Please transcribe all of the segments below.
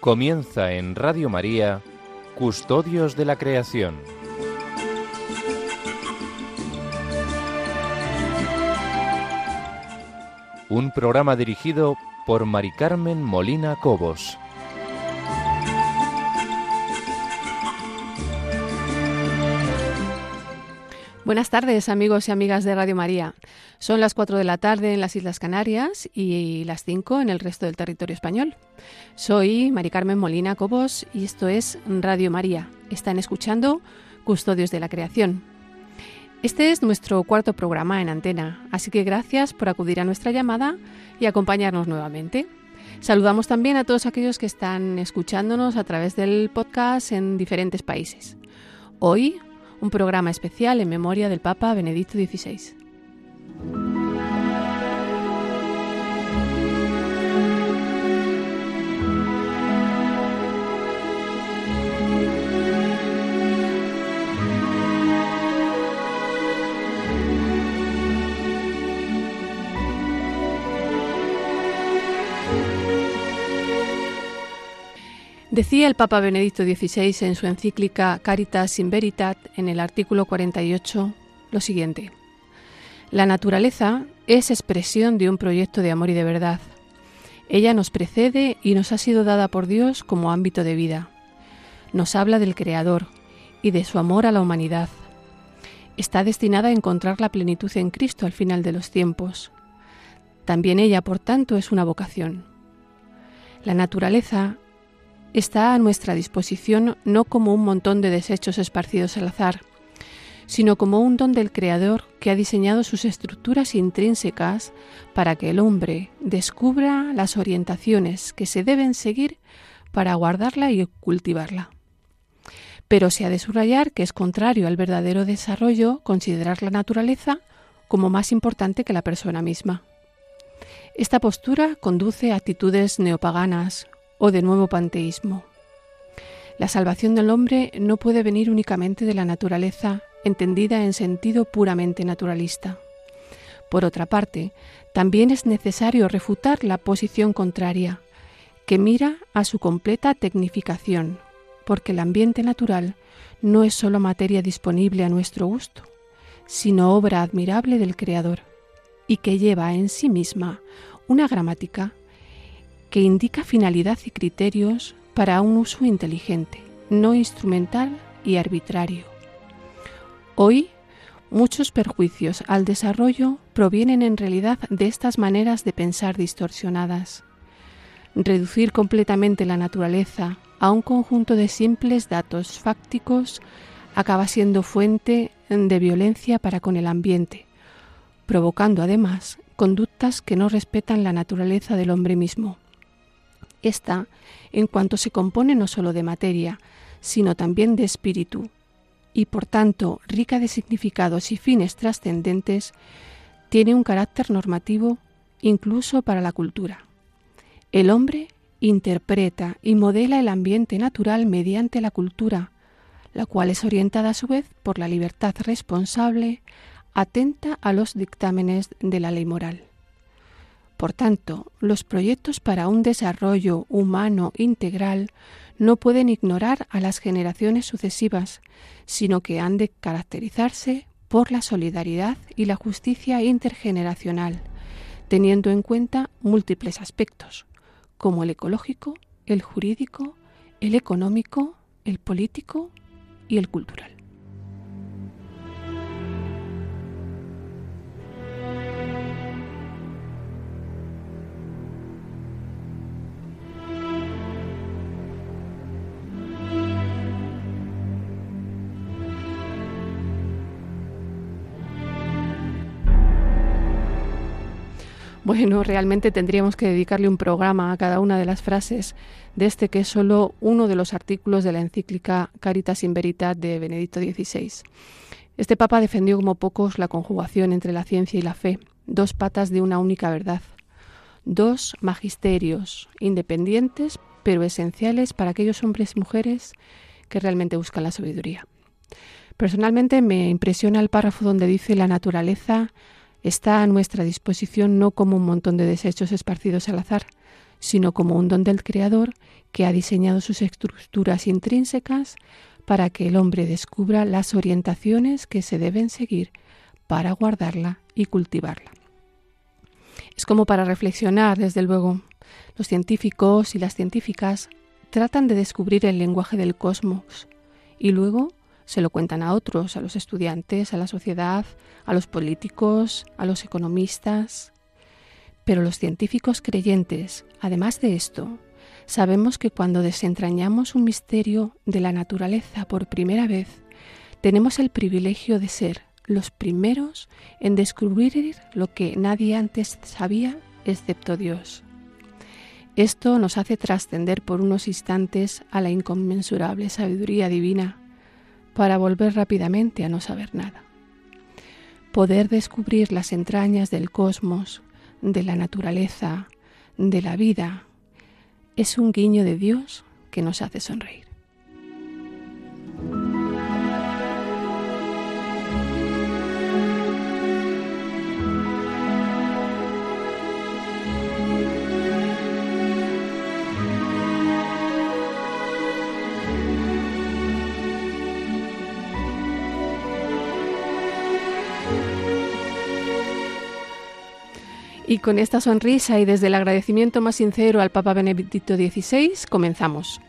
Comienza en Radio María, Custodios de la Creación. Un programa dirigido por Mari Carmen Molina Cobos. Buenas tardes amigos y amigas de Radio María. Son las 4 de la tarde en las Islas Canarias y las 5 en el resto del territorio español. Soy Mari Carmen Molina Cobos y esto es Radio María. Están escuchando Custodios de la Creación. Este es nuestro cuarto programa en antena, así que gracias por acudir a nuestra llamada y acompañarnos nuevamente. Saludamos también a todos aquellos que están escuchándonos a través del podcast en diferentes países. Hoy un programa especial en memoria del Papa Benedicto XVI. Decía el Papa Benedicto XVI en su encíclica Caritas in Veritat, en el artículo 48, lo siguiente. La naturaleza es expresión de un proyecto de amor y de verdad. Ella nos precede y nos ha sido dada por Dios como ámbito de vida. Nos habla del Creador y de su amor a la humanidad. Está destinada a encontrar la plenitud en Cristo al final de los tiempos. También ella, por tanto, es una vocación. La naturaleza está a nuestra disposición no como un montón de desechos esparcidos al azar, sino como un don del Creador que ha diseñado sus estructuras intrínsecas para que el hombre descubra las orientaciones que se deben seguir para guardarla y cultivarla. Pero se ha de subrayar que es contrario al verdadero desarrollo considerar la naturaleza como más importante que la persona misma. Esta postura conduce a actitudes neopaganas, o de nuevo panteísmo. La salvación del hombre no puede venir únicamente de la naturaleza, entendida en sentido puramente naturalista. Por otra parte, también es necesario refutar la posición contraria, que mira a su completa tecnificación, porque el ambiente natural no es sólo materia disponible a nuestro gusto, sino obra admirable del Creador, y que lleva en sí misma una gramática que indica finalidad y criterios para un uso inteligente, no instrumental y arbitrario. Hoy, muchos perjuicios al desarrollo provienen en realidad de estas maneras de pensar distorsionadas. Reducir completamente la naturaleza a un conjunto de simples datos fácticos acaba siendo fuente de violencia para con el ambiente, provocando además conductas que no respetan la naturaleza del hombre mismo. Esta, en cuanto se compone no sólo de materia, sino también de espíritu, y por tanto rica de significados y fines trascendentes, tiene un carácter normativo incluso para la cultura. El hombre interpreta y modela el ambiente natural mediante la cultura, la cual es orientada a su vez por la libertad responsable, atenta a los dictámenes de la ley moral. Por tanto, los proyectos para un desarrollo humano integral no pueden ignorar a las generaciones sucesivas, sino que han de caracterizarse por la solidaridad y la justicia intergeneracional, teniendo en cuenta múltiples aspectos, como el ecológico, el jurídico, el económico, el político y el cultural. Bueno, realmente tendríamos que dedicarle un programa a cada una de las frases de este que es solo uno de los artículos de la encíclica Caritas in Veritat de Benedicto XVI. Este Papa defendió como pocos la conjugación entre la ciencia y la fe, dos patas de una única verdad, dos magisterios independientes pero esenciales para aquellos hombres y mujeres que realmente buscan la sabiduría. Personalmente me impresiona el párrafo donde dice la naturaleza está a nuestra disposición no como un montón de desechos esparcidos al azar, sino como un don del Creador que ha diseñado sus estructuras intrínsecas para que el hombre descubra las orientaciones que se deben seguir para guardarla y cultivarla. Es como para reflexionar, desde luego. Los científicos y las científicas tratan de descubrir el lenguaje del cosmos y luego se lo cuentan a otros, a los estudiantes, a la sociedad, a los políticos, a los economistas. Pero los científicos creyentes, además de esto, sabemos que cuando desentrañamos un misterio de la naturaleza por primera vez, tenemos el privilegio de ser los primeros en descubrir lo que nadie antes sabía excepto Dios. Esto nos hace trascender por unos instantes a la inconmensurable sabiduría divina para volver rápidamente a no saber nada. Poder descubrir las entrañas del cosmos, de la naturaleza, de la vida, es un guiño de Dios que nos hace sonreír. Y con esta sonrisa y desde el agradecimiento más sincero al Papa Benedicto XVI, comenzamos.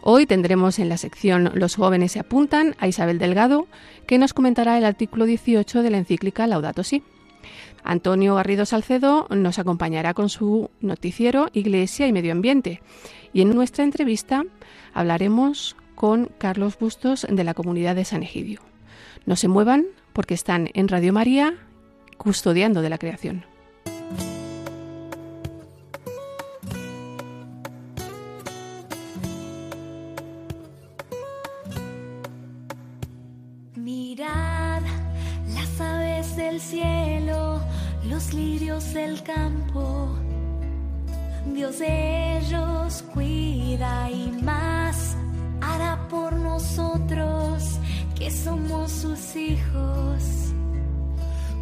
Hoy tendremos en la sección Los jóvenes se apuntan a Isabel Delgado, que nos comentará el artículo 18 de la encíclica Laudato Si. Antonio Garrido Salcedo nos acompañará con su noticiero Iglesia y Medio Ambiente. Y en nuestra entrevista hablaremos con Carlos Bustos de la comunidad de San Egidio. No se muevan porque están en Radio María custodiando de la creación. Del campo, Dios de ellos cuida y más hará por nosotros que somos sus hijos.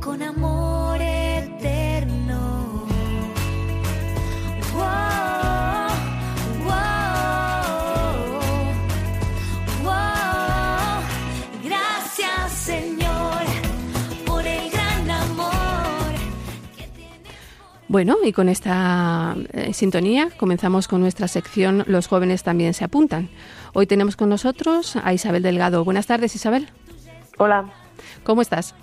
Con amor eterno. Bueno, y con esta eh, sintonía comenzamos con nuestra sección Los jóvenes también se apuntan. Hoy tenemos con nosotros a Isabel Delgado. Buenas tardes, Isabel. Hola. ¿Cómo estás?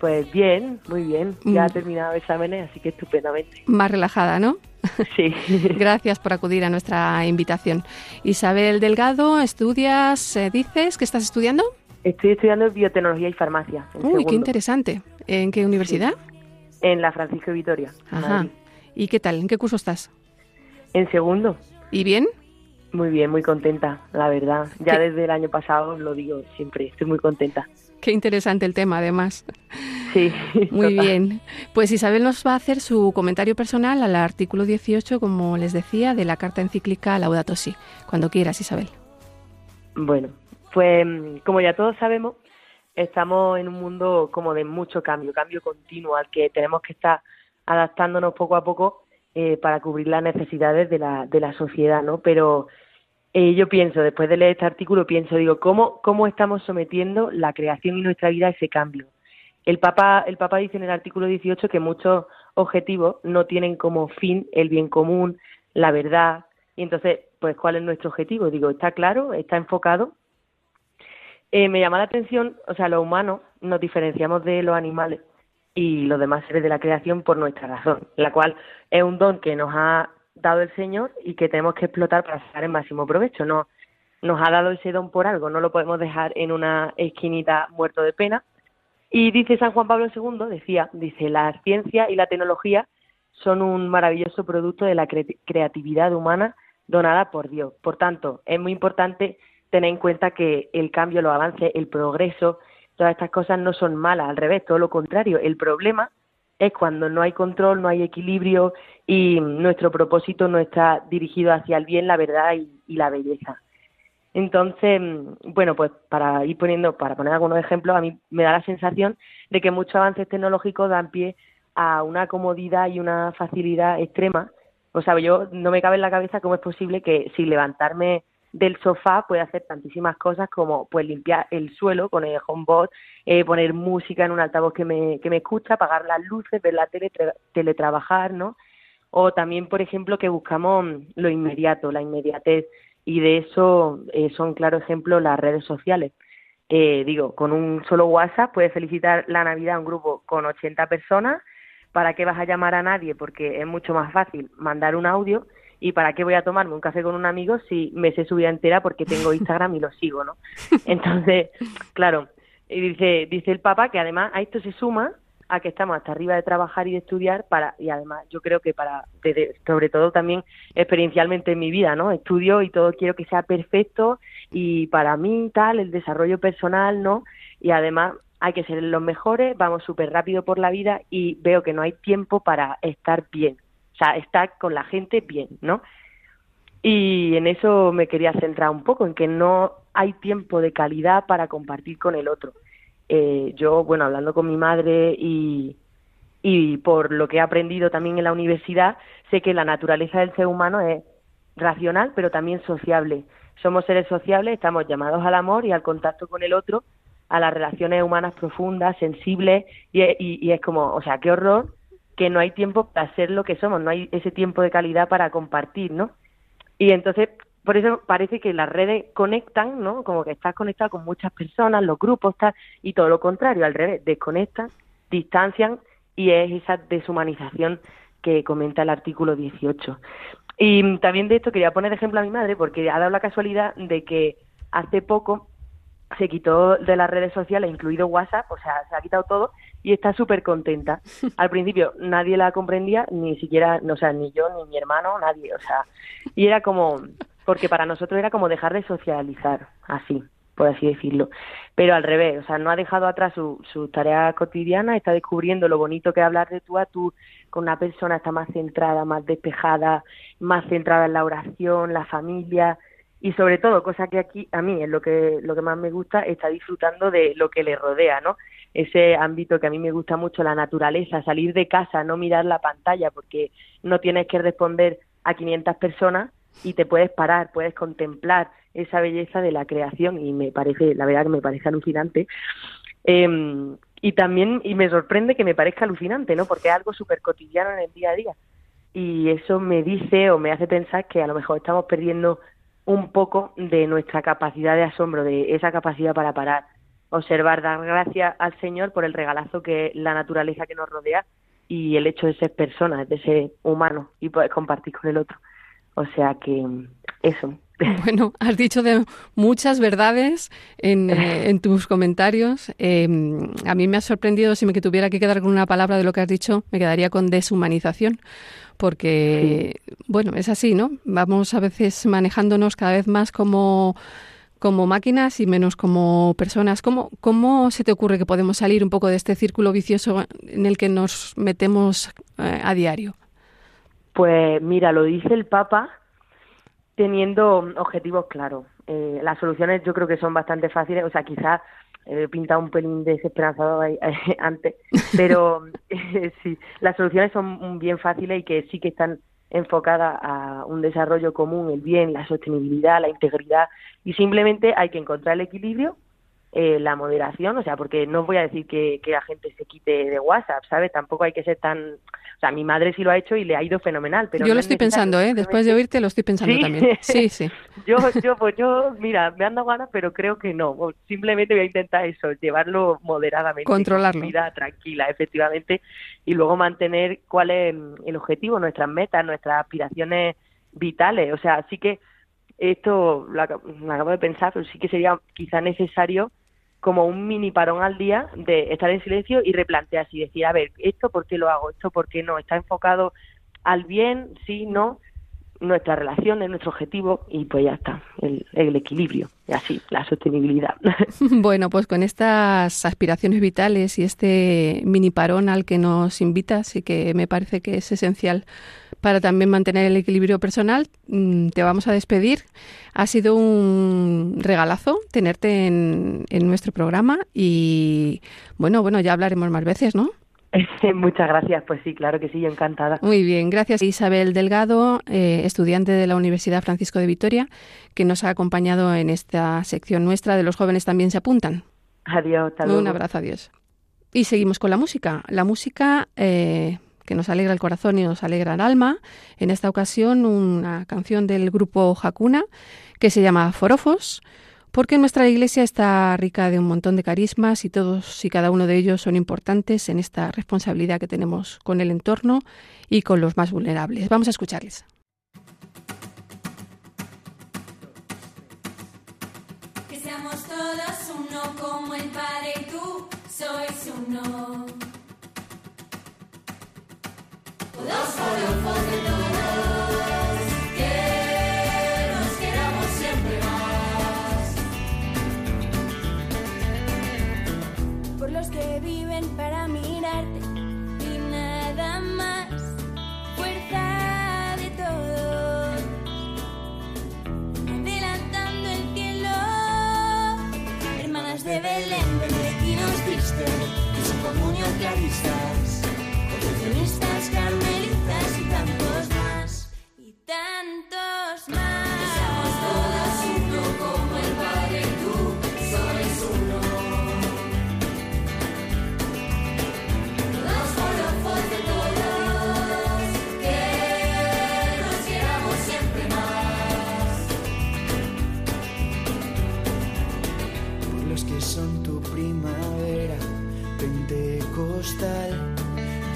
Pues bien, muy bien. Ya ha mm. terminado exámenes, así que estupendamente. Más relajada, ¿no? Sí. Gracias por acudir a nuestra invitación. Isabel Delgado, estudias, eh, dices que estás estudiando? Estoy estudiando biotecnología y farmacia. Uy, qué interesante. ¿En qué universidad? En la Francisco Vitoria. Ajá. ¿Y qué tal? ¿En qué curso estás? En segundo. ¿Y bien? Muy bien, muy contenta, la verdad. Ya desde el año pasado lo digo siempre, estoy muy contenta. Qué interesante el tema, además. Sí. Muy bien. Pues Isabel nos va a hacer su comentario personal al artículo 18, como les decía, de la carta encíclica Laudato Si. Cuando quieras, Isabel. Bueno, pues como ya todos sabemos, estamos en un mundo como de mucho cambio, cambio continuo al que tenemos que estar adaptándonos poco a poco eh, para cubrir las necesidades de la, de la sociedad, ¿no? Pero eh, yo pienso, después de leer este artículo, pienso, digo, ¿cómo, ¿cómo estamos sometiendo la creación y nuestra vida a ese cambio? El Papa, el Papa dice en el artículo 18 que muchos objetivos no tienen como fin el bien común, la verdad, y entonces, pues, ¿cuál es nuestro objetivo? Digo, ¿está claro? ¿Está enfocado? Eh, me llama la atención, o sea, los humanos nos diferenciamos de los animales y los demás seres de la creación por nuestra razón, la cual es un don que nos ha dado el Señor y que tenemos que explotar para sacar el máximo provecho. No, nos ha dado ese don por algo, no lo podemos dejar en una esquinita muerto de pena. Y dice San Juan Pablo II, decía, dice, la ciencia y la tecnología son un maravilloso producto de la creatividad humana donada por Dios. Por tanto, es muy importante tener en cuenta que el cambio, los avances, el progreso, todas estas cosas no son malas, al revés, todo lo contrario. El problema es cuando no hay control, no hay equilibrio y nuestro propósito no está dirigido hacia el bien, la verdad y, la belleza. Entonces, bueno, pues para ir poniendo, para poner algunos ejemplos, a mí me da la sensación de que muchos avances tecnológicos dan pie a una comodidad y una facilidad extrema O sea, yo no me cabe en la cabeza cómo es posible que sin levantarme del sofá pueda hacer tantísimas cosas como pues limpiar el suelo con el HomeBot, eh, poner música en un altavoz que me, que me escucha, apagar las luces, ver la tele, teletrabajar, ¿no? O también, por ejemplo, que buscamos lo inmediato, la inmediatez, y de eso eh, son claro ejemplo las redes sociales. Eh, digo, con un solo WhatsApp puedes felicitar la Navidad a un grupo con 80 personas. ¿Para qué vas a llamar a nadie? Porque es mucho más fácil mandar un audio. ¿Y para qué voy a tomarme un café con un amigo si me sé su vida entera porque tengo Instagram y lo sigo, ¿no? Entonces, claro, dice, dice el Papa que además a esto se suma a que estamos hasta arriba de trabajar y de estudiar para y además yo creo que para sobre todo también experiencialmente en mi vida no estudio y todo quiero que sea perfecto y para mí tal el desarrollo personal no y además hay que ser los mejores vamos súper rápido por la vida y veo que no hay tiempo para estar bien o sea estar con la gente bien no y en eso me quería centrar un poco en que no hay tiempo de calidad para compartir con el otro eh, yo, bueno, hablando con mi madre y, y por lo que he aprendido también en la universidad, sé que la naturaleza del ser humano es racional, pero también sociable. Somos seres sociables, estamos llamados al amor y al contacto con el otro, a las relaciones humanas profundas, sensibles, y, y, y es como, o sea, qué horror que no hay tiempo para ser lo que somos, no hay ese tiempo de calidad para compartir, ¿no? Y entonces por eso parece que las redes conectan, ¿no? Como que estás conectado con muchas personas, los grupos, tal, y todo lo contrario, al revés, desconectan, distancian y es esa deshumanización que comenta el artículo 18. Y también de esto quería poner ejemplo a mi madre porque ha dado la casualidad de que hace poco se quitó de las redes sociales, incluido WhatsApp, o sea, se ha quitado todo y está súper contenta. Al principio nadie la comprendía, ni siquiera, o sea, ni yo, ni mi hermano, nadie, o sea, y era como, porque para nosotros era como dejar de socializar, así, por así decirlo. Pero al revés, o sea, no ha dejado atrás sus su tareas cotidianas, está descubriendo lo bonito que es hablar de tú a tú con una persona, está más centrada, más despejada, más centrada en la oración, la familia y sobre todo, cosa que aquí a mí es lo que, lo que más me gusta, está disfrutando de lo que le rodea, ¿no? Ese ámbito que a mí me gusta mucho, la naturaleza, salir de casa, no mirar la pantalla, porque no tienes que responder a 500 personas, y te puedes parar, puedes contemplar esa belleza de la creación y me parece, la verdad que me parece alucinante. Em, y también, y me sorprende que me parezca alucinante, ¿no? Porque es algo súper cotidiano en el día a día. Y eso me dice o me hace pensar que a lo mejor estamos perdiendo un poco de nuestra capacidad de asombro, de esa capacidad para parar, observar, dar gracias al Señor por el regalazo que la naturaleza que nos rodea y el hecho de ser personas, de ser humanos y poder compartir con el otro. O sea que eso. Bueno, has dicho de muchas verdades en, eh, tus comentarios. Em, a mí me ha sorprendido, si me tuviera que quedar con una palabra de lo que has dicho, me quedaría con deshumanización, porque, bueno, es así, ¿no? Vamos a veces manejándonos cada vez más como como máquinas y menos como personas. ¿Cómo, ¿Cómo se te ocurre que podemos salir un poco de este círculo vicioso en el que nos metemos eh, a diario? Pues mira, lo dice el Papa teniendo objetivos claros. Eh, las soluciones yo creo que son bastante fáciles, o sea, quizás he pintado un pelín desesperanzado ahí, antes, pero eh, sí, las soluciones son bien fáciles y que sí que están enfocadas a un desarrollo común, el bien, la sostenibilidad, la integridad, y simplemente hay que encontrar el equilibrio eh, la moderación, o sea, porque no voy a decir que, que la gente se quite de WhatsApp, ¿sabes? Tampoco hay que ser tan... O sea, mi madre sí lo ha hecho y le ha ido fenomenal, pero... Yo lo estoy pensando, ¿eh? Después de oírte lo estoy pensando también. Sí, sí. yo, yo, pues yo, mira, me han dado ganas, pero creo que no. Simplemente voy a intentar eso, llevarlo moderadamente. Controlarlo. Vida tranquila, efectivamente, y luego mantener cuál es el objetivo, nuestras metas, nuestras aspiraciones vitales. O sea, así que esto lo acabo de pensar, pero sí que sería quizá necesario como un mini parón al día de estar en silencio y replantearse y decir, a ver, ¿esto por qué lo hago? ¿Esto por qué no? ¿Está enfocado al bien? ¿Sí? ¿No? Nuestra relación es nuestro objetivo y pues ya está, el, el equilibrio y así, la sostenibilidad. Bueno, pues con estas aspiraciones vitales y este mini parón al que nos invitas y que me parece que es esencial para también mantener el equilibrio personal, mm, te vamos a despedir. Ha sido un regalazo tenerte en, en nuestro programa y bueno, bueno, ya hablaremos más veces, ¿no? Muchas gracias, pues sí, claro que sí, yo encantada. Muy bien, gracias Isabel Delgado, eh, estudiante de la Universidad Francisco de Vitoria, que nos ha acompañado en esta sección nuestra de los jóvenes también se apuntan. Adiós, tal Un abrazo, adiós. Y seguimos con la música. La música eh, que nos alegra el corazón y nos alegra el alma. En esta ocasión una canción del grupo Hakuna que se llama Forofos porque nuestra iglesia está rica de un montón de carismas y todos y cada uno de ellos son importantes en esta responsabilidad que tenemos con el entorno y con los más vulnerables. Vamos a escucharles. Que seamos todos uno como el Padre y tú sois uno. De todos, adelantando el cielo. Hermanas de Belén, benedictinos tristes, y su comunión claristas,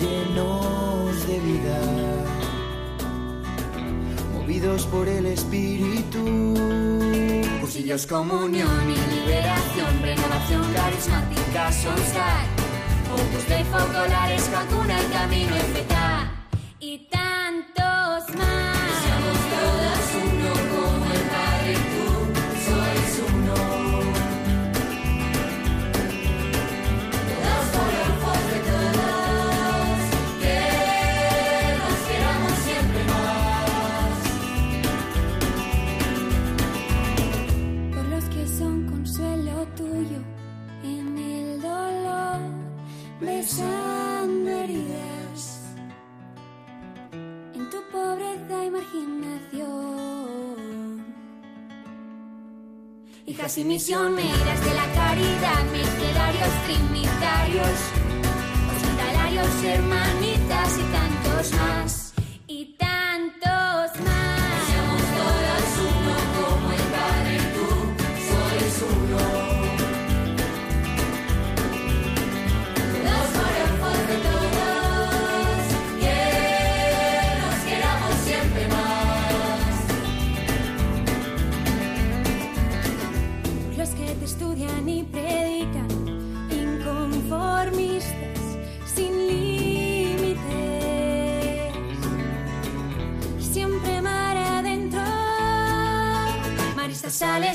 llenos de vida, movidos por el Espíritu. Cursillos, comunión y liberación, renovación carismática, Soulstar, Opus Dei, Focolares, Vacuna, el camino es hijas y misioneras de la caridad, mercedarios, trinitarios, hospitalarios, hermanitas y tantos más.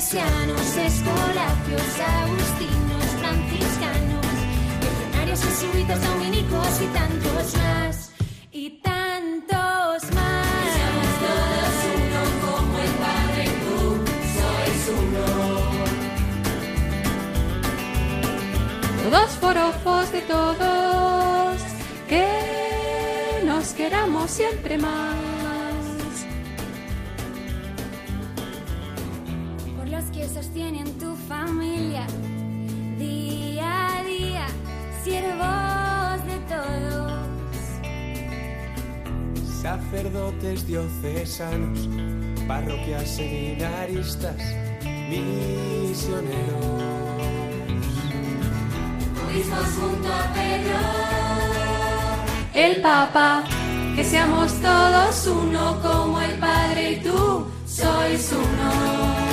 Salesianos, escolapios, agustinos, franciscanos, legionarios, jesuitas, dominicos y tantos más, y tantos más. Seamos todos uno como el Padre, tú sois uno. todos forofos de todos, que nos queramos siempre más. Sostienen tu familia, día a día, siervos de todos. Sacerdotes diocesanos, parroquias seminaristas, misioneros junto a Pedro. El Papa, que seamos todos uno como el Padre y tú sois uno.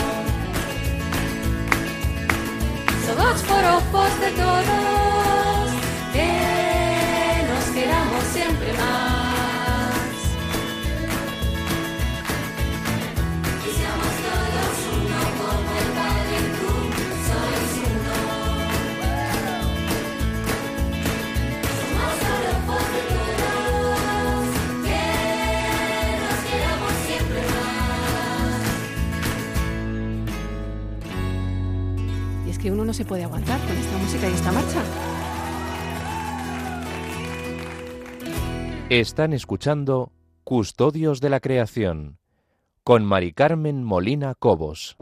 Somos ojos de todos, que que uno no se puede aguantar con esta música y esta marcha. Están escuchando Custodios de la Creación con Mari Carmen Molina Cobos.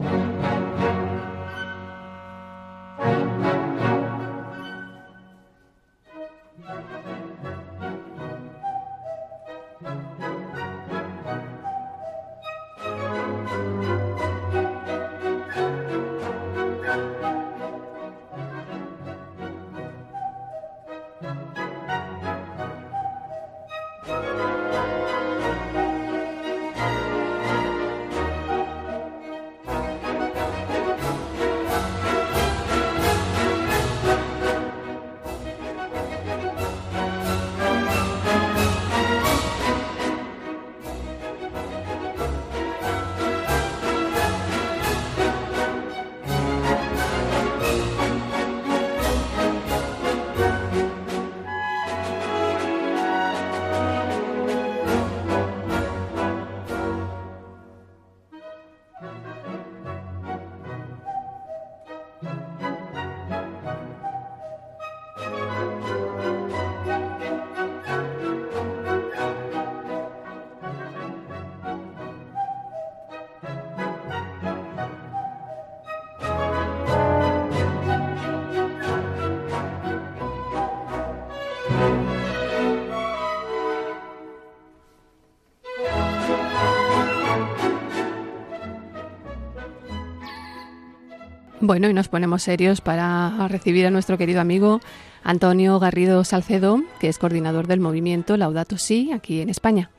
Bueno, y nos ponemos serios para recibir a nuestro querido amigo Antonio Garrido Salcedo, que es coordinador del movimiento Laudato Si aquí en España.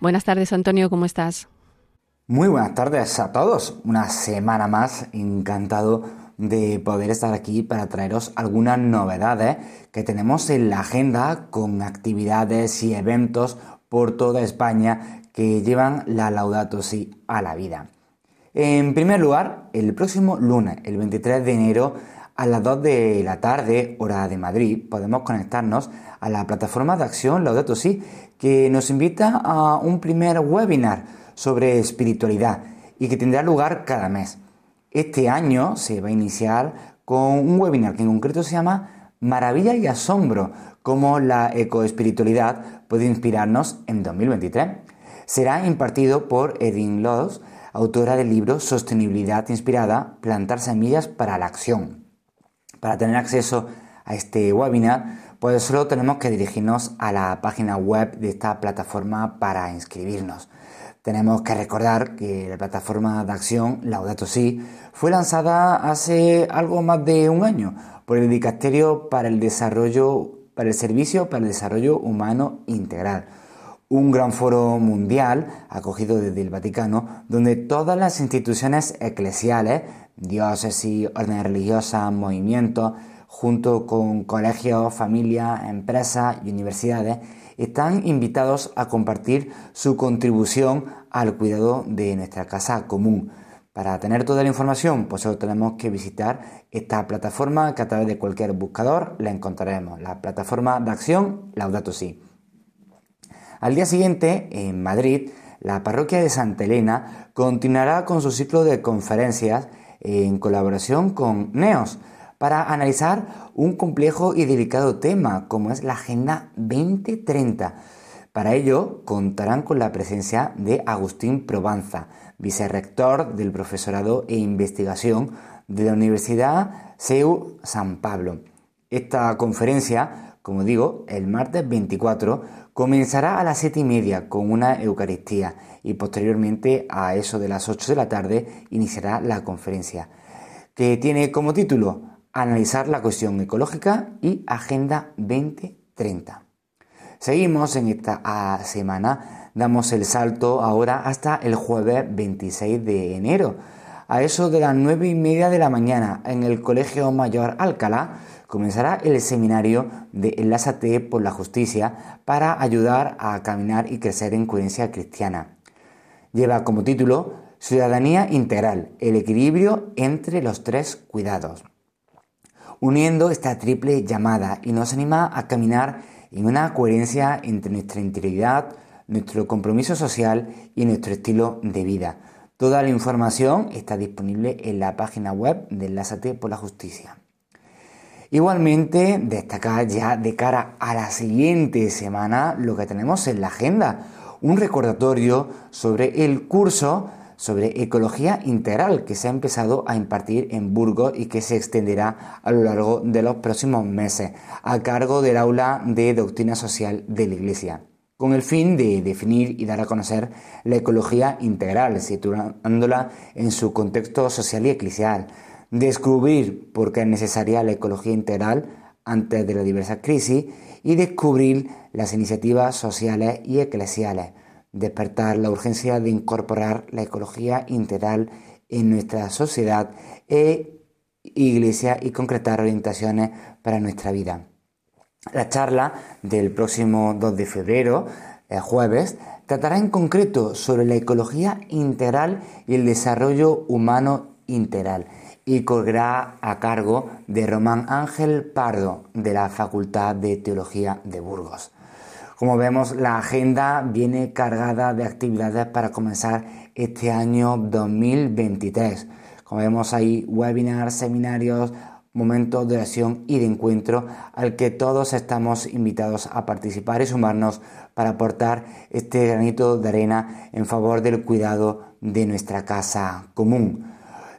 Buenas tardes, Antonio, ¿cómo estás? Muy buenas tardes a todos. Una semana más, encantado de poder estar aquí para traeros algunas novedades que tenemos en la agenda con actividades y eventos por toda España que llevan la Laudato Si a la vida. En primer lugar, el próximo lunes, el 23 de enero, a las 2 de la tarde, hora de Madrid, podemos conectarnos a la plataforma de acción Laudato Si, que nos invita a un primer webinar sobre espiritualidad y que tendrá lugar cada mes. Este año se va a iniciar con un webinar que en concreto se llama Maravilla y Asombro, cómo la ecoespiritualidad puede inspirarnos en 2023. Será impartido por Edwin Loss, autora del libro Sostenibilidad Inspirada, Plantar Semillas para la Acción. Para tener acceso a este webinar, pues solo tenemos que dirigirnos a la página web de esta plataforma para inscribirnos. Tenemos que recordar que la plataforma de acción Laudato Si fue lanzada hace algo más de un año por el Dicasterio para el Desarrollo para el Servicio para el Desarrollo Humano Integral un gran foro mundial acogido desde el Vaticano, donde todas las instituciones eclesiales, diócesis, órdenes religiosas, movimientos, junto con colegios, familias, empresas y universidades, están invitados a compartir su contribución al cuidado de nuestra casa común. Para tener toda la información, pues solo tenemos que visitar esta plataforma que a través de cualquier buscador la encontraremos, la plataforma de acción Laudato Si. Al día siguiente, en Madrid, la parroquia de Santa Elena continuará con su ciclo de conferencias en colaboración con NEOS para analizar un complejo y delicado tema como es la Agenda 2030. Para ello contarán con la presencia de Agustín Probanza, vicerrector del profesorado e investigación de la Universidad CEU San Pablo. Esta conferencia, como digo, el martes 24 Comenzará a las siete y media con una Eucaristía y posteriormente a eso de las 8 de la tarde iniciará la conferencia, que tiene como título Analizar la cuestión ecológica y Agenda 2030. Seguimos en esta semana, damos el salto ahora hasta el jueves 26 de enero. A eso de las nueve y media de la mañana en el Colegio Mayor Alcalá comenzará el seminario de Enlázate por la Justicia para ayudar a caminar y crecer en coherencia cristiana. Lleva como título Ciudadanía Integral, el equilibrio entre los tres cuidados. Uniendo esta triple llamada y nos anima a caminar en una coherencia entre nuestra integridad, nuestro compromiso social y nuestro estilo de vida. Toda la información está disponible en la página web de Enlázate por la Justicia. Igualmente, destacar ya de cara a la siguiente semana lo que tenemos en la agenda, un recordatorio sobre el curso sobre ecología integral que se ha empezado a impartir en Burgos y que se extenderá a lo largo de los próximos meses a cargo del aula de doctrina social de la Iglesia con el fin de definir y dar a conocer la ecología integral, situándola en su contexto social y eclesial, descubrir por qué es necesaria la ecología integral antes de las diversas crisis y descubrir las iniciativas sociales y eclesiales, despertar la urgencia de incorporar la ecología integral en nuestra sociedad e iglesia y concretar orientaciones para nuestra vida. La charla del próximo 2 de febrero, el eh, jueves, tratará en concreto sobre la ecología integral y el desarrollo humano integral y correrá a cargo de Román Ángel Pardo de la Facultad de Teología de Burgos. Como vemos, la agenda viene cargada de actividades para comenzar este año 2023. Como vemos, hay webinars, seminarios, momento de oración y de encuentro al que todos estamos invitados a participar y sumarnos para aportar este granito de arena en favor del cuidado de nuestra casa común.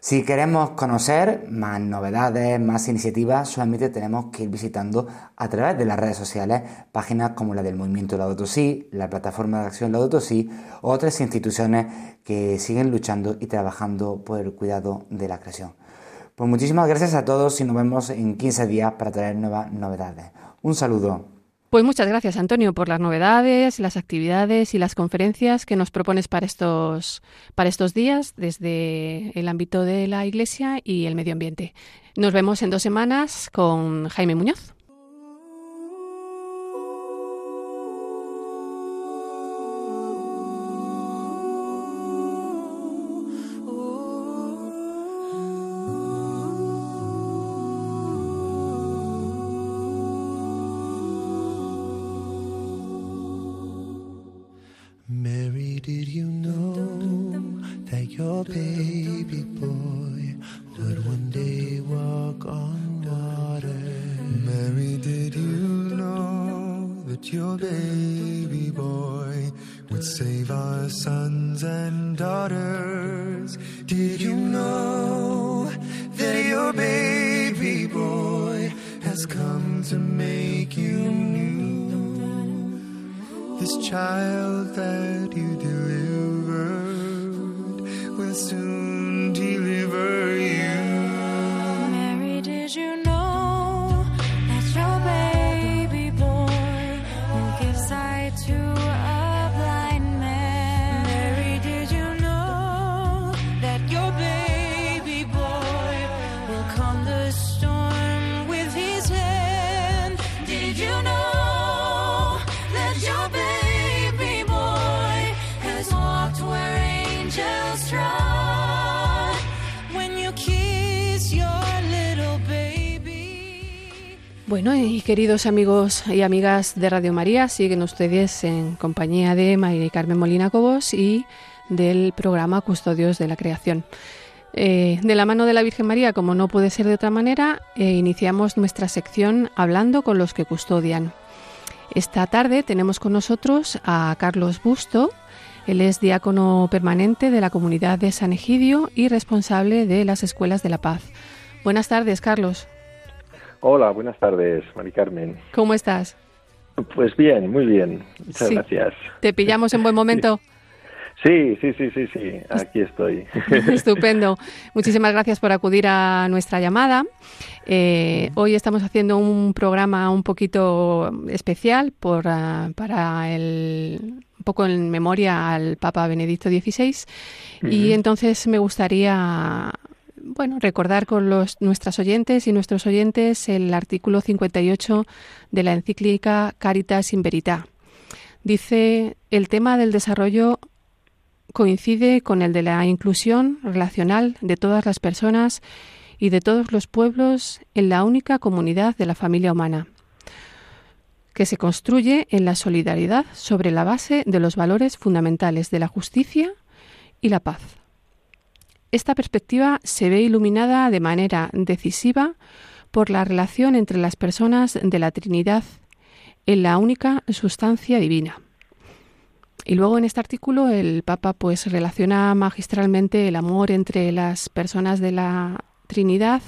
Si queremos conocer más novedades, más iniciativas, solamente tenemos que ir visitando a través de las redes sociales páginas como la del Movimiento Laudato Si, la plataforma de acción Laudato Si, otras instituciones que siguen luchando y trabajando por el cuidado de la creación. Pues muchísimas gracias a todos y nos vemos en 15 días para traer nuevas novedades. Un saludo. Pues muchas gracias, Antonio, por las novedades, las actividades y las conferencias que nos propones para estos, para estos días desde el ámbito de la Iglesia y el medio ambiente. Nos vemos en dos semanas con Jaime Muñoz. Bueno, y queridos amigos y amigas de Radio María, siguen ustedes en compañía de María Carmen Molina Cobos y del programa Custodios de la Creación. Eh, de la mano de la Virgen María, como no puede ser de otra manera, eh, iniciamos nuestra sección hablando con los que custodian. Esta tarde tenemos con nosotros a Carlos Busto. Él es diácono permanente de la comunidad de San Egidio y responsable de las Escuelas de la Paz. Buenas tardes, Carlos. Hola, buenas tardes, Mari Carmen. ¿Cómo estás? Pues bien, muy bien. Muchas gracias. ¿Te pillamos en buen momento? Sí, sí, sí, sí, sí, aquí estoy. Estupendo. Muchísimas gracias por acudir a nuestra llamada. Eh, hoy estamos haciendo un programa un poquito especial por, ah, para el, un poco en memoria al Papa Benedicto XVI y entonces me gustaría bueno, recordar con los, nuestras oyentes y nuestros oyentes el artículo 58 de la encíclica Caritas in Verita. Dice, el tema del desarrollo coincide con el de la inclusión relacional de todas las personas y de todos los pueblos en la única comunidad de la familia humana, que se construye en la solidaridad sobre la base de los valores fundamentales de la justicia y la paz. Esta perspectiva se ve iluminada de manera decisiva por la relación entre las personas de la Trinidad en la única sustancia divina. Y luego en este artículo el Papa pues relaciona magistralmente el amor entre las personas de la Trinidad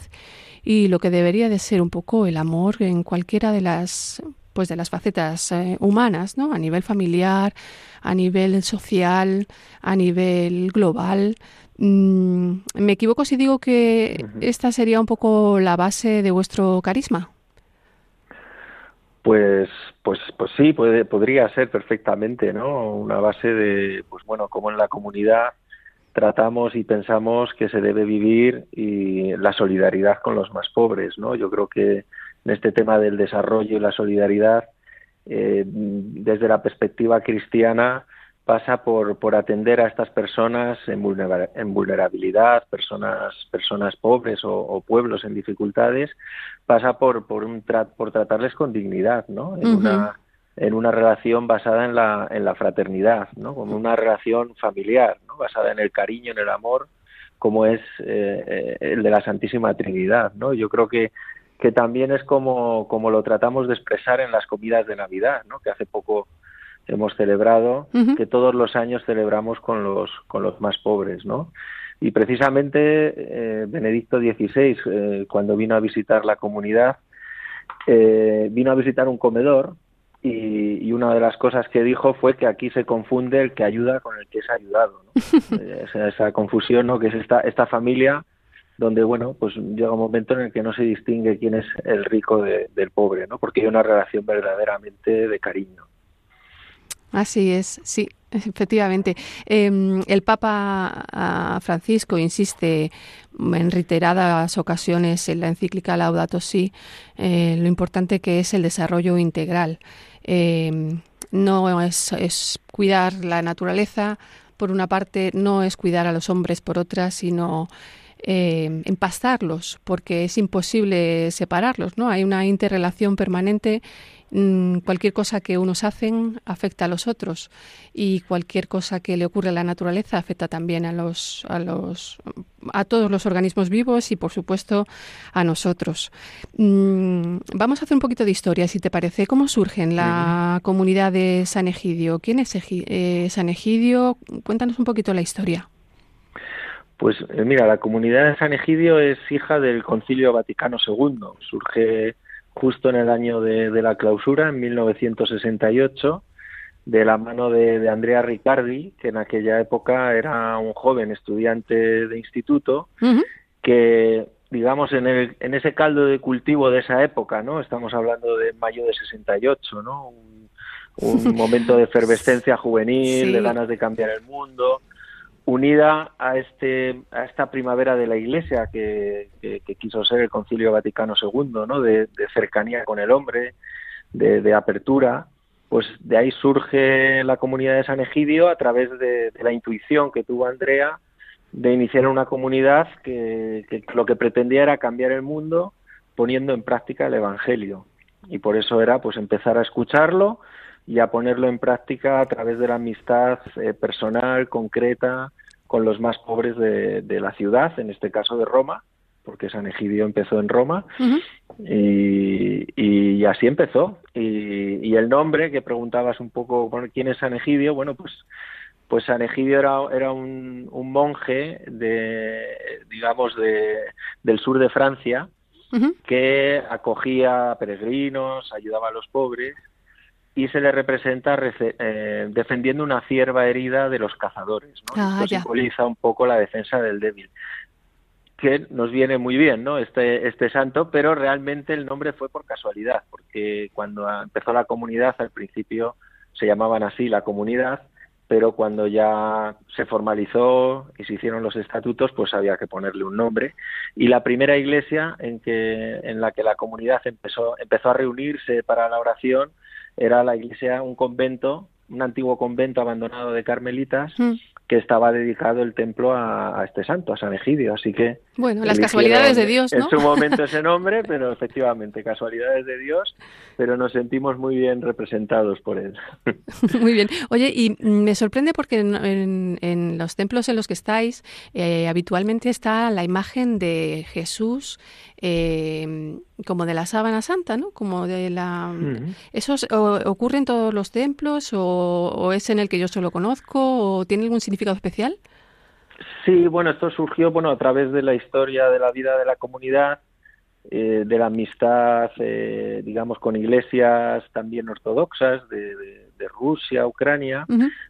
y lo que debería de ser un poco el amor en cualquiera de las pues de las facetas eh, humanas, ¿no? A nivel familiar, a nivel social, a nivel global. Mm, ¿Me equivoco si digo que esta sería un poco la base de vuestro carisma? Pues, pues, pues sí, puede, podría ser perfectamente, ¿no? Una base de, pues bueno, como en la comunidad tratamos y pensamos que se debe vivir y la solidaridad con los más pobres, ¿no? Yo creo que en este tema del desarrollo y la solidaridad, eh, desde la perspectiva cristiana, pasa por, por atender a estas personas en, vulnerabilidad, personas, personas pobres o, pueblos en dificultades, pasa por, por, un por tratarles con dignidad, ¿no? En, una, en una relación basada en la, en la fraternidad, ¿no? Como una relación familiar, ¿no? Basada en el cariño, en el amor, como es eh, el de la Santísima Trinidad, ¿no? Yo creo que que también es como, como lo tratamos de expresar en las comidas de Navidad, ¿no? que hace poco hemos celebrado, que todos los años celebramos con los, con los más pobres, ¿no? Y precisamente eh, Benedicto XVI, eh, cuando vino a visitar la comunidad, eh, vino a visitar un comedor y, una de las cosas que dijo fue que aquí se confunde el que ayuda con el que es ayudado. ¿no? esa, esa, confusión, ¿no? Que es esta, esta familia donde, bueno, pues llega un momento en el que no se distingue quién es el rico del pobre, ¿no? Porque hay una relación verdaderamente de cariño. Así es, sí, efectivamente. Em, el Papa ah, Francisco insiste en reiteradas ocasiones en la encíclica Laudato Si eh, lo importante que es el desarrollo integral. Em, no es, cuidar la naturaleza, por una parte, no es cuidar a los hombres por otra, sino eh, empastarlos, porque es imposible separarlos, ¿no? Hay una interrelación permanente Mm, cualquier cosa que unos hacen afecta a los otros y cualquier cosa que le ocurre a la naturaleza afecta también a los a los a todos los organismos vivos y por supuesto a nosotros. Mm, vamos a hacer un poquito de historia, si te parece. ¿Cómo surge en la comunidad de San Egidio? ¿Quién es eh, San Egidio? Cuéntanos un poquito la historia. Pues eh, mira, la comunidad de San Egidio es hija del Concilio Vaticano II. Surge justo en el año de, la clausura, en 1968, de la mano de, Andrea Riccardi, que en aquella época era un joven estudiante de instituto, que digamos en, el, en ese caldo de cultivo de esa época, ¿no? Estamos hablando de mayo de 68, ¿no? Un, un momento de efervescencia juvenil, de ganas de cambiar el mundo, unida a este a esta primavera de la Iglesia que, quiso ser el Concilio Vaticano II, ¿no? De, cercanía con el hombre, de, apertura, pues de ahí surge la comunidad de San Egidio a través de, la intuición que tuvo Andrea de iniciar una comunidad que, que lo que pretendía era cambiar el mundo poniendo en práctica el Evangelio y por eso era pues empezar a escucharlo y a ponerlo en práctica a través de la amistad eh, personal, concreta, con los más pobres de, la ciudad, en este caso de Roma, porque San Egidio empezó en Roma, y, así empezó. Y, el nombre, que preguntabas un poco, ¿quién es San Egidio? Bueno, pues, pues San Egidio era, era un, un monje de, digamos, de, del sur de Francia, que acogía peregrinos, ayudaba a los pobres y se le representa eh, defendiendo una cierva herida de los cazadores. ¿no? Ah, Esto simboliza un poco la defensa del débil que nos viene muy bien, ¿no? Este, este santo, pero realmente el nombre fue por casualidad, porque cuando empezó la comunidad, al principio se llamaban así la comunidad, pero cuando ya se formalizó y se hicieron los estatutos, pues había que ponerle un nombre. Y la primera iglesia en que en la que la comunidad empezó empezó a reunirse para la oración era la iglesia, un convento, un antiguo convento abandonado de carmelitas, mm. que estaba dedicado el templo a, este santo, a San Egidio. Así que. Bueno, las casualidades de Dios, ¿no? En su momento ese nombre, pero efectivamente, casualidades de Dios, pero nos sentimos muy bien representados por él. Muy bien. Oye, y me sorprende porque en, los templos en los que estáis, eh, habitualmente está la imagen de Jesús eh, como de la sábana santa, ¿no? Como de la... Ujú. ¿Eso es- o- ocurre en todos los templos o, o es en el que yo solo conozco o tiene algún significado especial? Sí, bueno, esto surgió bueno a través de la historia de la vida de la comunidad, eh, de la amistad, eh, digamos, con iglesias también ortodoxas de, de- de Rusia, Ucrania.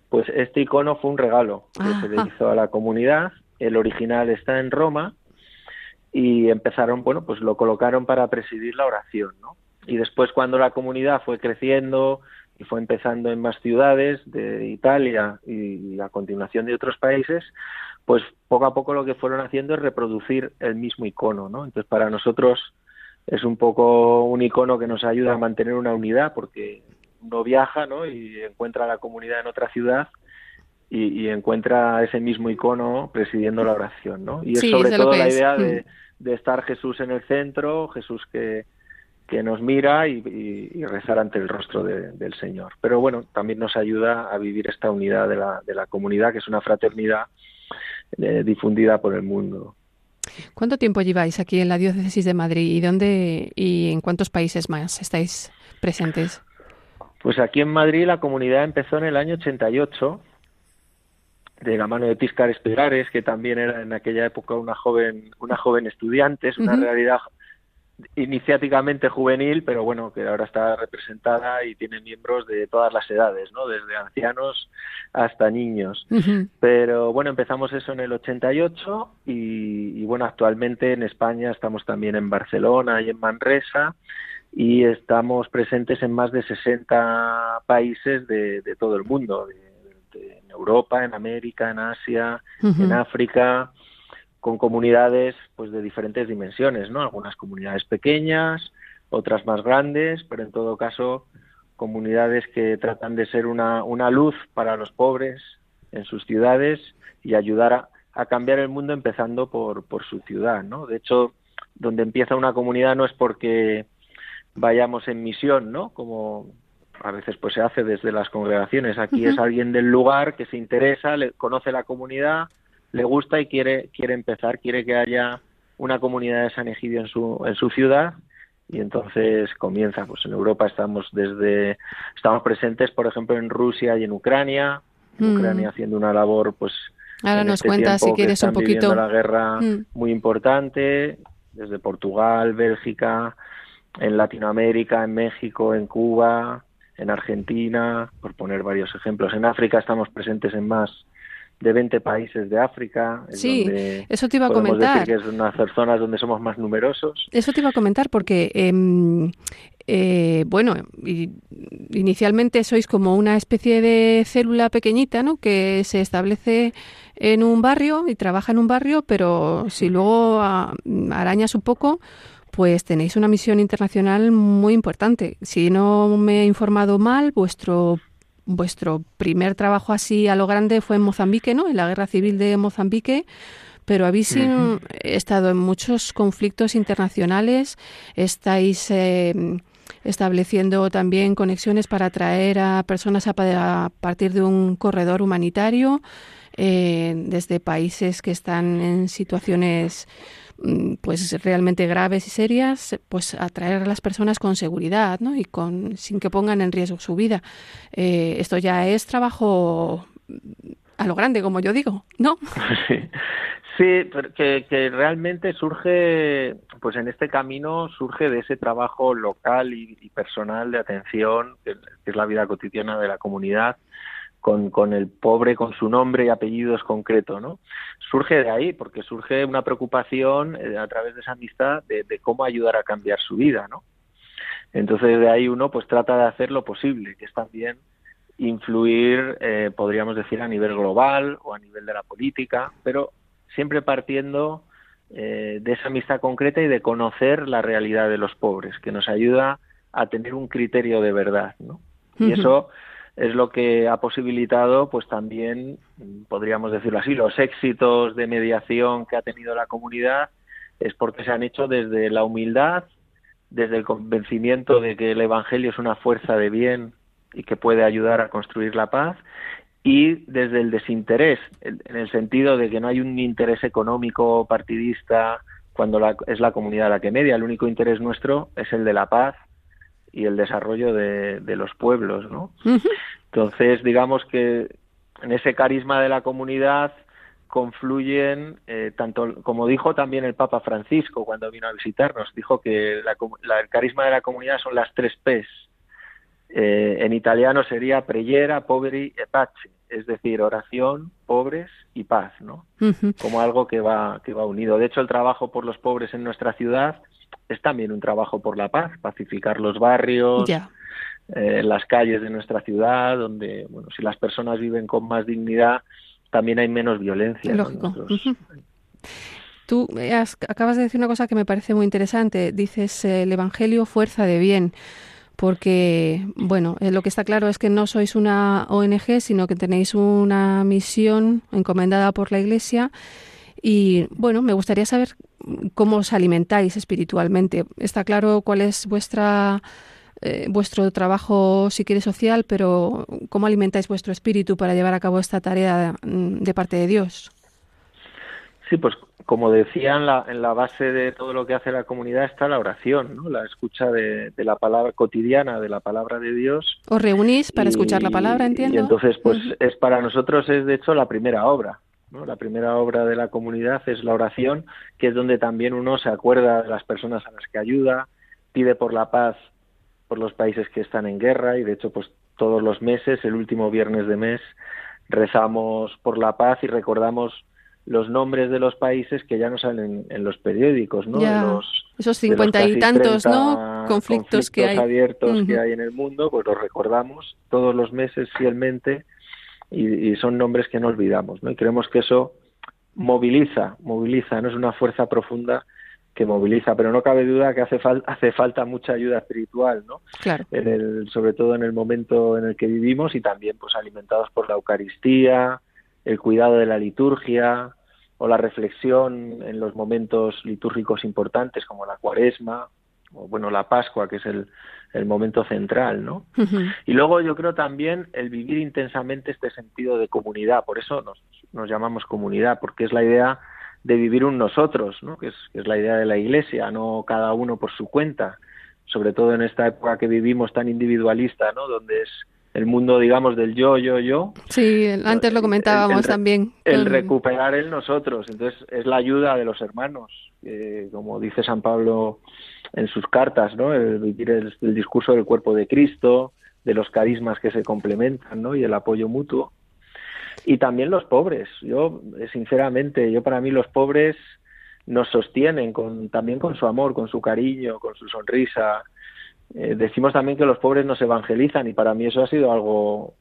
Pues este icono fue un regalo que se le Ajá. hizo a la comunidad. El original está en Roma y empezaron, bueno, pues lo colocaron para presidir la oración, ¿no? Y después cuando la comunidad fue creciendo y fue empezando en más ciudades de Italia y a continuación de otros países, pues poco a poco lo que fueron haciendo es reproducir el mismo icono, ¿no? Entonces para nosotros es un poco un icono que nos ayuda a mantener una unidad porque uno viaja, ¿no? Y encuentra a la comunidad en otra ciudad y, y encuentra ese mismo icono presidiendo la oración, ¿no? Y es Sí, sobre todo la es. idea de, Mm. de estar Jesús en el centro, Jesús que, que nos mira y, y- y rezar ante el rostro de- del Señor. Pero bueno, también nos ayuda a vivir esta unidad de la, de la comunidad, que es una fraternidad eh, difundida por el mundo. ¿Cuánto tiempo lleváis aquí en la diócesis de Madrid y dónde y en cuántos países más estáis presentes? Pues aquí en Madrid la comunidad empezó en el año 88 de la mano de Tiscar Esperares, que también era en aquella época una joven, una joven estudiante, es una realidad iniciáticamente juvenil, pero bueno, que ahora está representada y tiene miembros de todas las edades, ¿no? Desde ancianos hasta niños. Pero bueno, empezamos eso en el 88 y, y bueno, actualmente en España estamos también en Barcelona y en Manresa y estamos presentes en más de 60 países de, de todo el mundo, de- Europa, en América, en Asia, en África, con comunidades pues de diferentes dimensiones, ¿no? Algunas comunidades pequeñas, otras más grandes, pero en todo caso comunidades que tratan de ser una, una luz para los pobres en sus ciudades y ayudar a, a cambiar el mundo empezando por, por su ciudad, ¿no? De hecho, donde empieza una comunidad no es porque vayamos en misión, ¿no? Como a veces pues se hace desde las congregaciones. Aquí es alguien del lugar que se interesa, le, conoce la comunidad, le gusta y quiere quiere empezar, quiere que haya una comunidad de San Egidio en su en su ciudad y entonces comienza. Pues en Europa estamos desde estamos presentes, por ejemplo, en Rusia y en Ucrania. En Mm. Ucrania haciendo una labor, pues Ahora nos este cuentas, si quieres, un poquito. la guerra Mm. muy importante desde Portugal, Bélgica, en Latinoamérica, en México, en Cuba, en Argentina, por poner varios ejemplos. En África estamos presentes en más de 20 países de África. es Sí, donde eso te iba a comentar. decir que es una de las zonas donde somos más numerosos. Eso te iba a comentar porque, em, eh, bueno, inicialmente sois como una especie de célula pequeñita, ¿no? Que se establece en un barrio y trabaja en un barrio, pero si luego arañas un poco, pues tenéis una misión internacional muy importante. Si no me he informado mal, vuestro vuestro primer trabajo así a lo grande fue en Mozambique, ¿no? En la guerra civil de Mozambique pero habéis estado en muchos conflictos internacionales, estáis eh, estableciendo también conexiones para atraer a personas a, a partir de un corredor humanitario eh, desde países que están en situaciones pues realmente graves y serias, pues atraer a las personas con seguridad, ¿no? Y con sin que pongan en riesgo su vida. Eh, esto ya es trabajo a lo grande, como yo digo, ¿no? Sí, sí que, que realmente surge, pues en este camino surge de ese trabajo local y, personal de atención, que es la vida cotidiana de la comunidad, con, con el pobre, con su nombre y apellidos concreto, ¿no? Surge de ahí, porque surge una preocupación eh, a través de esa amistad de, de cómo ayudar a cambiar su vida, ¿no? Entonces de ahí uno pues trata de hacer lo posible, que es también influir, eh, podríamos decir, a nivel global o a nivel de la política, pero siempre partiendo eh, de esa amistad concreta y de conocer la realidad de los pobres, que nos ayuda a tener un criterio de verdad, ¿no? Y eso es lo que ha posibilitado, pues también, podríamos decirlo así, los éxitos de mediación que ha tenido la comunidad es porque se han hecho desde la humildad, desde el convencimiento de que el Evangelio es una fuerza de bien y que puede ayudar a construir la paz, y desde el desinterés, en el sentido de que no hay un interés económico partidista cuando la, es la comunidad la que media. El único interés nuestro es el de la paz y el desarrollo de, de los pueblos, ¿no? Entonces, digamos que en ese carisma de la comunidad confluyen, eh, tanto como dijo también el Papa Francisco cuando vino a visitarnos, dijo que la, la, el carisma de la comunidad son las tres P's. Eh, en italiano sería preghiera, poveri e pace, es decir, oración, pobres y paz, ¿no? Como algo que va, que va unido. De hecho, el trabajo por los pobres en nuestra ciudad es también un trabajo por la paz, pacificar los barrios, eh, las calles de nuestra ciudad, donde, bueno, si las personas viven con más dignidad, también hay menos violencia. ¿no? Lógico. Ujú. Tú eh, has- acabas de decir una cosa que me parece muy interesante. Dices eh, el Evangelio fuerza de bien, porque, bueno, eh, lo que está claro es que no sois una ONG, sino que tenéis una misión encomendada por la Iglesia. Y, bueno, me gustaría saber cómo os alimentáis espiritualmente. Está claro cuál es vuestra eh, vuestro trabajo, si quiere, social, pero ¿cómo alimentáis vuestro espíritu para llevar a cabo esta tarea mm, de parte de Dios? Sí, pues como decía, en la, en la base de todo lo que hace la comunidad está la oración, ¿no? la escucha de, de la palabra cotidiana, de la palabra de Dios. ¿Os reunís para Y- escuchar la palabra, entiendo? Y entonces, pues es para nosotros es de hecho la primera obra. ¿No? La primera obra de la comunidad es la oración, que es donde también uno se acuerda de las personas a las que ayuda, pide por la paz por los países que están en guerra y de hecho, pues todos los meses, el último viernes de mes, rezamos por la paz y recordamos los nombres de los países que ya no salen en los periódicos, ¿no? Ya, De los, Esos cincuenta y tantos, 30 ¿no? Conflictos, que hay. abiertos que Ujú. hay en el mundo, pues los recordamos todos los meses fielmente y, y son nombres que no olvidamos, ¿no? Y creemos que eso moviliza, moviliza, no es una fuerza profunda que moviliza, pero no cabe duda que hace, fal- hace falta mucha ayuda espiritual, ¿no? Claro. En el, sobre todo en el momento en el que vivimos y también pues alimentados por la Eucaristía, el cuidado de la liturgia o la reflexión en los momentos litúrgicos importantes como la Cuaresma o bueno la Pascua que es el, el momento central, ¿no? Y luego yo creo también el vivir intensamente este sentido de comunidad, por eso nos, nos llamamos comunidad, porque es la idea de vivir un nosotros, ¿no? que, es, que es la idea de la Iglesia, no cada uno por su cuenta, sobre todo en esta época que vivimos tan individualista, ¿no? donde es el mundo, digamos, del yo, yo, yo, Sí, antes lo el- comentábamos el también. el recuperar el nosotros. Entonces es la ayuda de los hermanos, eh, como dice San Pablo en sus cartas, ¿no? El el discurso del cuerpo de Cristo, de los carismas que se complementan, ¿no? Y el apoyo mutuo. Y también los pobres. Yo, eh, sinceramente, yo para mí los pobres nos sostienen con, también con su amor, con su cariño, con su sonrisa. Eh, decimos también que los pobres nos evangelizan y para mí eso ha sido algo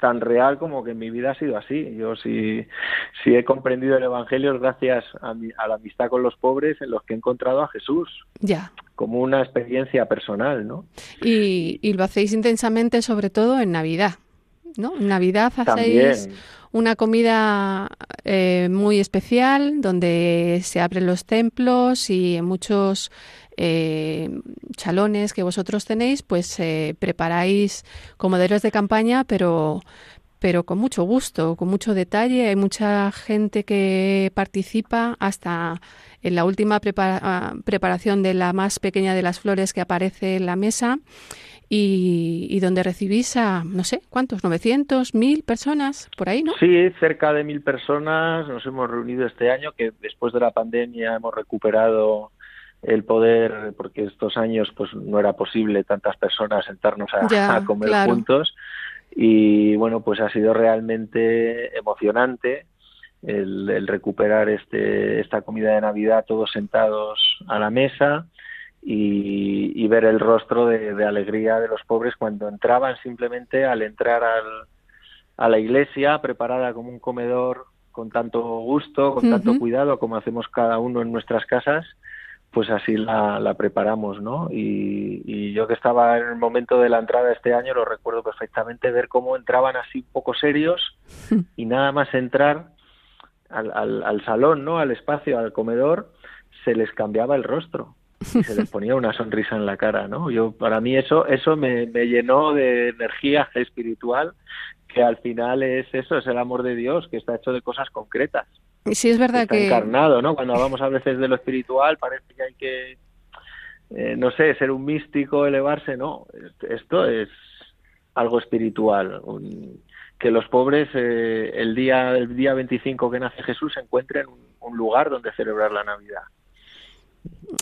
tan real como que en mi vida ha sido así. Yo si, si he comprendido el Evangelio es gracias a, mi- a la amistad con los pobres en los que he encontrado a Jesús Ya. como una experiencia personal, ¿no? Y, y lo hacéis intensamente, sobre todo en Navidad. ¿no? En Navidad hacéis También. una comida eh, muy especial donde se abren los templos y en muchos eh, chalones que vosotros tenéis, pues eh, preparáis comederos de campaña, pero pero con mucho gusto, con mucho detalle. Hay mucha gente que participa hasta en la última prepara- ah, preparación de la más pequeña de las flores que aparece en la mesa y, y donde recibís a, no sé, ¿cuántos? ¿900? ¿1000 personas? Por ahí, ¿no? Sí, cerca de mil personas nos hemos reunido este año, que después de la pandemia hemos recuperado el poder, porque estos años pues no era posible tantas personas sentarnos a, Ya, a comer claro. juntos. Y bueno, pues ha sido realmente emocionante el, el recuperar este, esta comida de Navidad todos sentados a la mesa y, y ver el rostro de, de alegría de los pobres cuando entraban simplemente al entrar al, a la iglesia preparada como un comedor con tanto gusto, con tanto cuidado como hacemos cada uno en nuestras casas, pues así la, la preparamos, ¿no? Y, y yo que estaba en el momento de la entrada este año lo recuerdo perfectamente ver cómo entraban así un poco serios y nada más entrar al, al, al salón, ¿no? Al espacio, al comedor, se les cambiaba el rostro y se les ponía una sonrisa en la cara, ¿no? Yo para mí eso eso me, me llenó de energía espiritual que al final es eso, es el amor de Dios que está hecho de cosas concretas. Sí, es verdad está que... encarnado, ¿no? Cuando hablamos a veces de lo espiritual, parece que hay que, eh, no sé, ser un místico, elevarse, no. Esto es algo espiritual. un- que los pobres eh, el día el día 25 que nace Jesús encuentren un, un lugar donde celebrar la Navidad.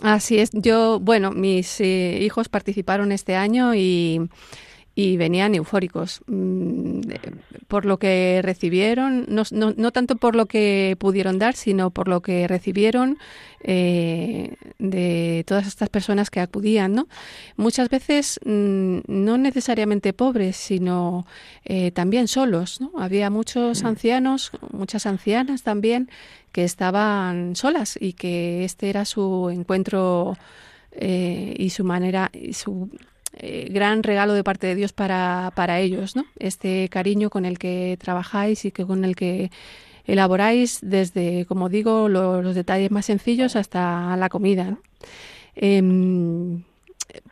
Así es. Yo, bueno, mis eh, hijos participaron este año y, y venían eufóricos mm, por lo que recibieron, no, no, no tanto por lo que pudieron dar, sino por lo que recibieron eh, de todas estas personas que acudían, ¿no? Muchas veces mm, no necesariamente pobres, sino eh, también solos, ¿no? Había muchos ancianos, muchas ancianas también que estaban solas y que este era su encuentro eh, y su manera y su eh, gran regalo de parte de Dios para, para ellos, ¿no? Este cariño con el que trabajáis y que con el que elaboráis desde, como digo, lo- los detalles más sencillos hasta la comida. ¿no? Em,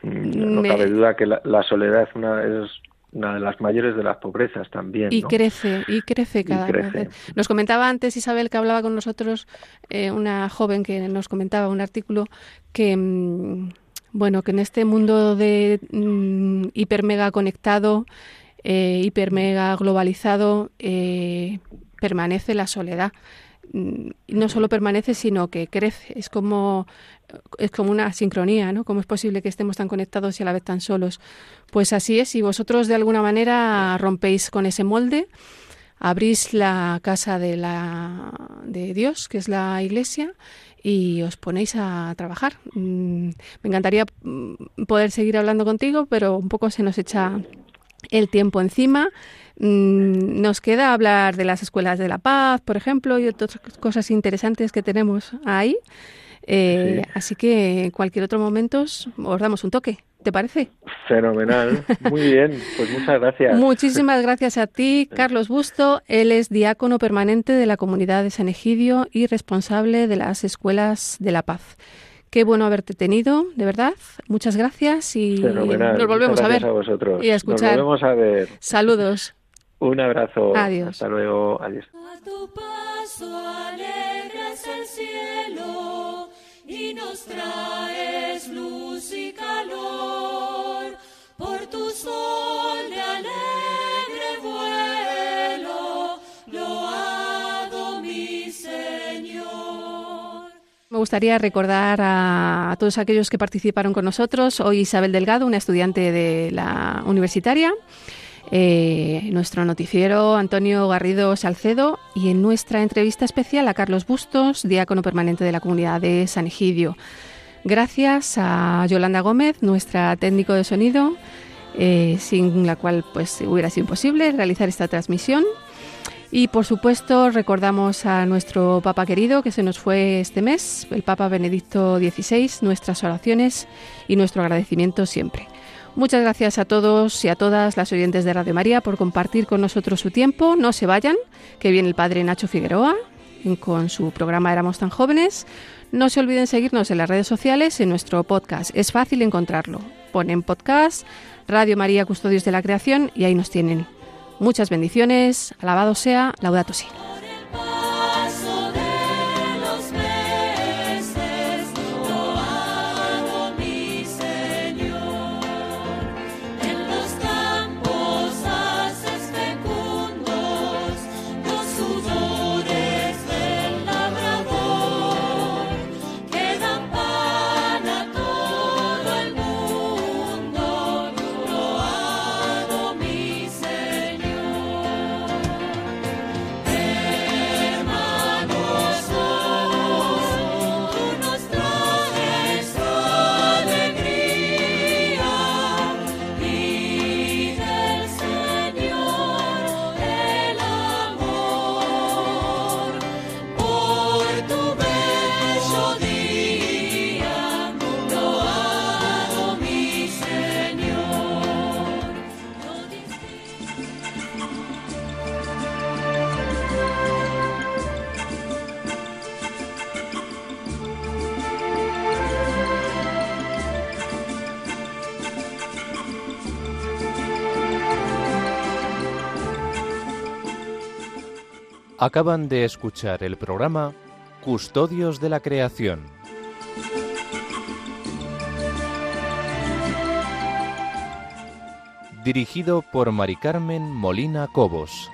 No Me- cabe duda que la, la soledad es una, es una de las mayores de las pobrezas también. Y ¿no? crece, y crece cada crece. vez. Nos comentaba antes Isabel que hablaba con nosotros, eh, una joven que nos comentaba un artículo que, mm, bueno, que en este mundo de mm, hiper mega conectado, eh, hiper mega globalizado, eh, permanece la soledad. Mm, No solo permanece, sino que crece. Es como es como una sincronía, ¿no? ¿Cómo es posible que estemos tan conectados y a la vez tan solos? Pues así es, y vosotros de alguna manera rompéis con ese molde, abrís la casa de, la, de Dios, que es la iglesia, y os ponéis a trabajar. Mm, Me encantaría mm, poder seguir hablando contigo, pero un poco se nos echa el tiempo encima. Mm, Nos queda hablar de las escuelas de la paz, por ejemplo, y otras cosas interesantes que tenemos ahí. Eh, Sí. Así que en cualquier otro momento os damos un toque. ¿Te parece? Fenomenal. Muy bien. Pues muchas gracias. Muchísimas gracias a ti, Carlos Busto. Él es diácono permanente de la comunidad de San Egidio y responsable de las escuelas de la paz. Qué bueno haberte tenido, de verdad. Muchas gracias y Fenomenal. nos volvemos a ver. gracias a vosotros. y a escuchar. Nos volvemos a ver. Saludos. Un abrazo. Adiós. Hasta luego. Adiós. A tu paso alegras el cielo y nos traes luz y calor por tu sol de alegre vuelo. Loado mi Señor. Me gustaría recordar a, a todos aquellos que participaron con nosotros. Hoy Isabel Delgado, una estudiante de la universitaria. Eh, nuestro noticiero Antonio Garrido Salcedo y en nuestra entrevista especial a Carlos Bustos, diácono permanente de la comunidad de San Egidio. Gracias a Yolanda Gómez, nuestra técnico de sonido, eh, sin la cual pues hubiera sido imposible realizar esta transmisión. Y por supuesto recordamos a nuestro Papa querido que se nos fue este mes, el Papa Benedicto XVI, nuestras oraciones y nuestro agradecimiento siempre. Muchas gracias a todos y a todas las oyentes de Radio María por compartir con nosotros su tiempo. No se vayan, que viene el Padre Nacho Figueroa con su programa Éramos tan jóvenes. No se olviden seguirnos en las redes sociales, en nuestro podcast. Es fácil encontrarlo. Ponen podcast, Radio María Custodios de la Creación y ahí nos tienen. Muchas bendiciones. Alabado sea Laudato Si. Acaban de escuchar el programa Custodios de la Creación. Dirigido por Mari Carmen Molina Cobos.